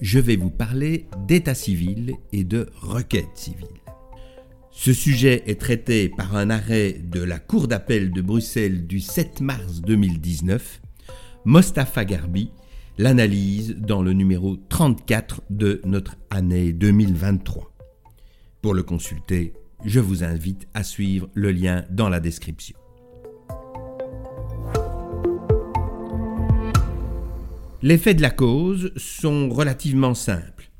je vais vous parler d'état civil et de requête civile. Ce sujet est traité par un arrêt de la Cour d'appel de Bruxelles du 7 mars 2019. Mostafa Garbi l'analyse dans le numéro 34 de notre année 2023. Pour le consulter, je vous invite à suivre le lien dans la description. Les faits de la cause sont relativement simples.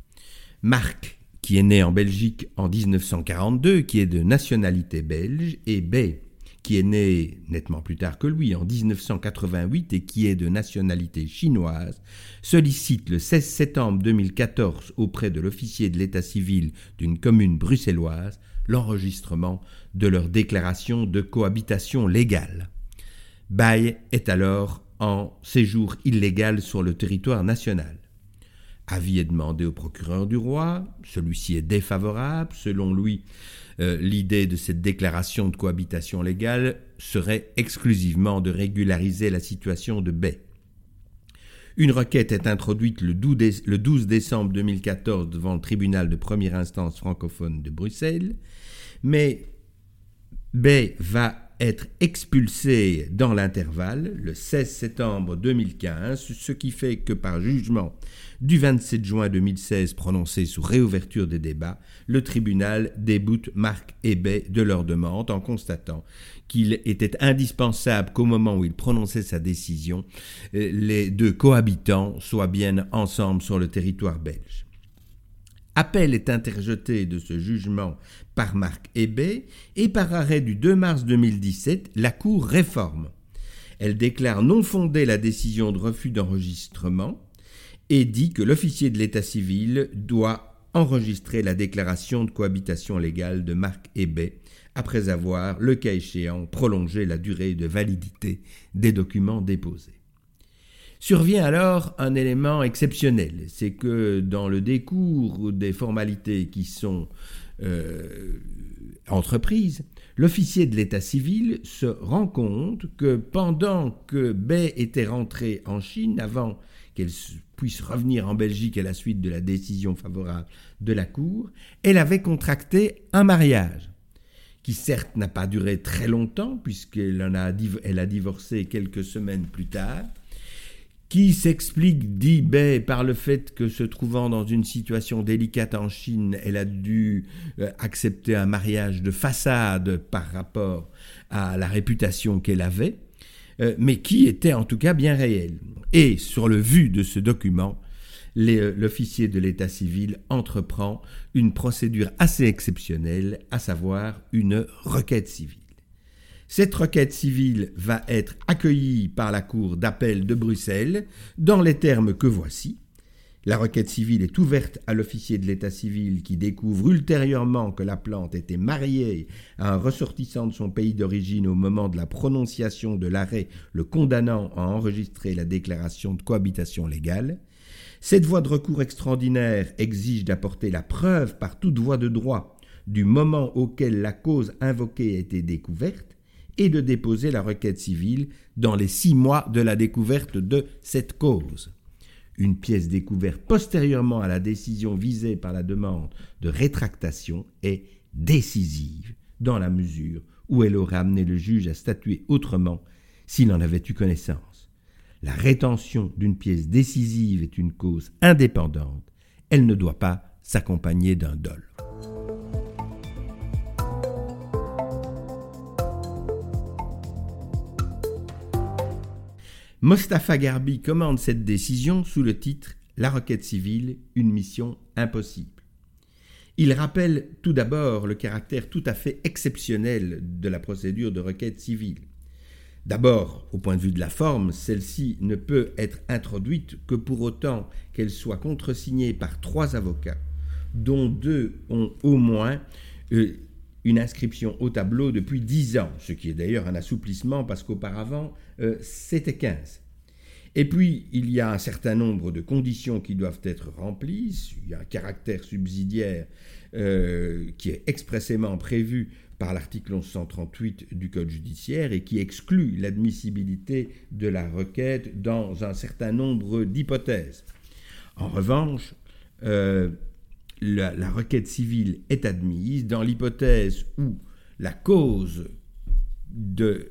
Marc, qui est né en Belgique en 1942, qui est de nationalité belge, et B, qui est né nettement plus tard que lui en 1988 et qui est de nationalité chinoise, sollicite le 16 septembre 2014 auprès de l'officier de l'état civil d'une commune bruxelloise l'enregistrement de leur déclaration de cohabitation légale. Baye est alors en séjour illégal sur le territoire national. Avis est demandé au procureur du roi, celui-ci est défavorable, selon lui, euh, l'idée de cette déclaration de cohabitation légale serait exclusivement de régulariser la situation de Bay. Une requête est introduite le 12 décembre 2014 devant le tribunal de première instance francophone de Bruxelles, mais Bay va être expulsé dans l'intervalle, le 16 septembre 2015, ce qui fait que par jugement du 27 juin 2016 prononcé sous réouverture des débats, le tribunal déboute Marc Hébet de leur demande en constatant qu'il était indispensable qu'au moment où il prononçait sa décision, euh, les deux cohabitants soient bien ensemble sur le territoire belge. Appel est interjeté de ce jugement par Marc Hébet et par arrêt du 2 mars 2017, la Cour réforme. Elle déclare non fondée la décision de refus d'enregistrement et dit que l'officier de l'état civil doit enregistrer la déclaration de cohabitation légale de Marc Hébet après avoir, le cas échéant, prolongé la durée de validité des documents déposés. Survient alors un élément exceptionnel, c'est que dans le décours des formalités qui sont euh, entreprises, l'officier de l'état civil se rend compte que pendant que Bay était rentrée en Chine, avant qu'elle puisse revenir en Belgique à la suite de la décision favorable de la Cour, elle avait contracté un mariage qui certes n'a pas duré très longtemps puisqu'elle elle a divorcé quelques semaines plus tard, qui s'explique, dit Bay, par le fait que se trouvant dans une situation délicate en Chine, elle a dû euh, accepter un mariage de façade par rapport à la réputation qu'elle avait, euh, mais qui était en tout cas bien réel. Et sur le vu de ce document, euh, l'officier de l'état civil entreprend une procédure assez exceptionnelle, à savoir une requête civile. Cette requête civile va être accueillie par la Cour d'appel de Bruxelles dans les termes que voici. La requête civile est ouverte à l'officier de l'état civil qui découvre ultérieurement que la plante était mariée à un ressortissant de son pays d'origine au moment de la prononciation de l'arrêt le condamnant à enregistrer la déclaration de cohabitation légale. Cette voie de recours extraordinaire exige d'apporter la preuve par toute voie de droit du moment auquel la cause invoquée a été découverte et de déposer la requête civile dans les six mois de la découverte de cette cause. Une pièce découverte postérieurement à la décision visée par la demande de rétractation est décisive dans la mesure où elle aurait amené le juge à statuer autrement s'il en avait eu connaissance. La rétention d'une pièce décisive est une cause indépendante, elle ne doit pas s'accompagner d'un dol. Mostafa Garbi commande cette décision sous le titre La requête civile, une mission impossible. Il rappelle tout d'abord le caractère tout à fait exceptionnel de la procédure de requête civile. D'abord, au point de vue de la forme, celle-ci ne peut être introduite que pour autant qu'elle soit contresignée par trois avocats, dont deux ont au moins euh, une inscription au tableau depuis 10 ans, ce qui est d'ailleurs un assouplissement parce qu'auparavant, euh, c'était 15. Et puis, il y a un certain nombre de conditions qui doivent être remplies. Il y a un caractère subsidiaire euh, qui est expressément prévu par l'article 1138 du Code judiciaire et qui exclut l'admissibilité de la requête dans un certain nombre d'hypothèses. En revanche, euh, la, requête civile est admise dans l'hypothèse où la cause de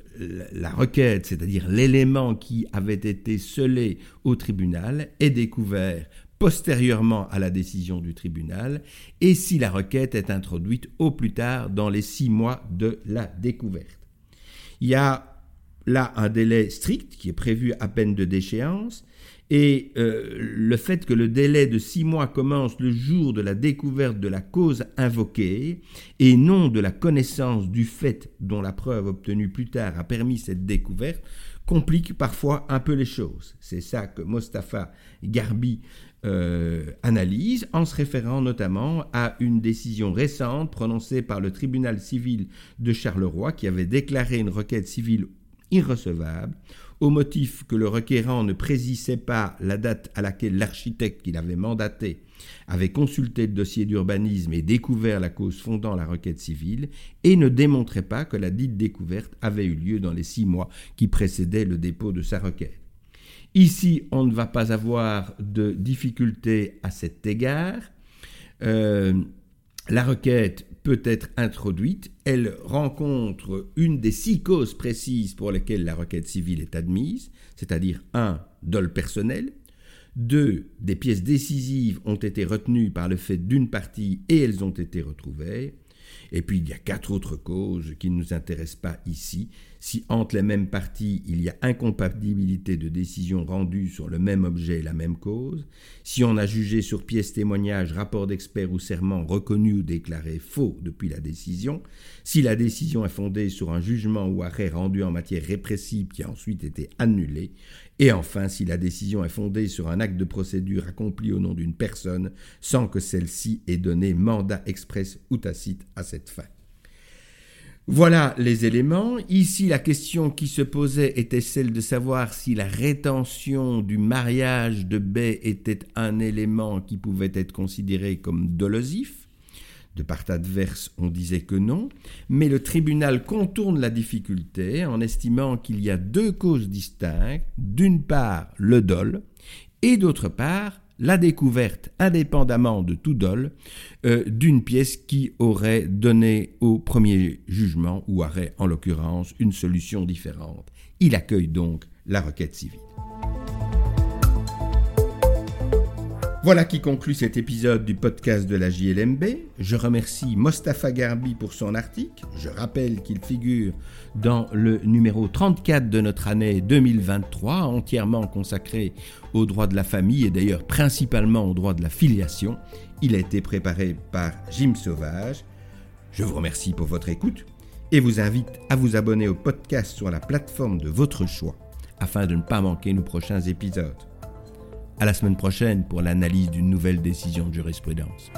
la requête, c'est-à-dire l'élément qui avait été scellé au tribunal, est découvert postérieurement à la décision du tribunal et si la requête est introduite au plus tard dans les six mois de la découverte. Il y a là un délai strict qui est prévu à peine de déchéance et euh, le fait que le délai de six mois commence le jour de la découverte de la cause invoquée et non de la connaissance du fait dont la preuve obtenue plus tard a permis cette découverte complique parfois un peu les choses. C'est ça que Mostafa Garbi euh, analyse en se référant notamment à une décision récente prononcée par le tribunal civil de Charleroi qui avait déclaré une requête civile irrecevable au motif que le requérant ne précisait pas la date à laquelle l'architecte qu'il avait mandaté avait consulté le dossier d'urbanisme et découvert la cause fondant la requête civile, et ne démontrait pas que la dite découverte avait eu lieu dans les six mois qui précédaient le dépôt de sa requête. Ici, on ne va pas avoir de difficulté à cet égard. Euh, la requête peut être introduite, elle rencontre une des six causes précises pour lesquelles la requête civile est admise, c'est-à-dire un dol personnel, deux des pièces décisives ont été retenues par le fait d'une partie et elles ont été retrouvées, et puis il y a quatre autres causes qui ne nous intéressent pas ici. Si entre les mêmes parties il y a incompatibilité de décision rendue sur le même objet et la même cause, si on a jugé sur pièce témoignage, rapport d'expert ou serment reconnu ou déclaré faux depuis la décision, si la décision est fondée sur un jugement ou arrêt rendu en matière répressive qui a ensuite été annulé, et enfin si la décision est fondée sur un acte de procédure accompli au nom d'une personne sans que celle-ci ait donné mandat express ou tacite à cette fin. Voilà les éléments. Ici, la question qui se posait était celle de savoir si la rétention du mariage de baie était un élément qui pouvait être considéré comme dolosif. De part adverse, on disait que non, mais le tribunal contourne la difficulté en estimant qu'il y a deux causes distinctes, d'une part le dol, et d'autre part la découverte, indépendamment de tout dol, euh, d'une pièce qui aurait donné au premier jugement, ou aurait en l'occurrence une solution différente. Il accueille donc la requête civile. Voilà qui conclut cet épisode du podcast de la JLMB. Je remercie Mostafa Garbi pour son article. Je rappelle qu'il figure dans le numéro 34 de notre année 2023, entièrement consacré aux droits de la famille et d'ailleurs principalement aux droits de la filiation. Il a été préparé par Jim Sauvage. Je vous remercie pour votre écoute et vous invite à vous abonner au podcast sur la plateforme de votre choix afin de ne pas manquer nos prochains épisodes. À la semaine prochaine pour l'analyse d'une nouvelle décision de jurisprudence.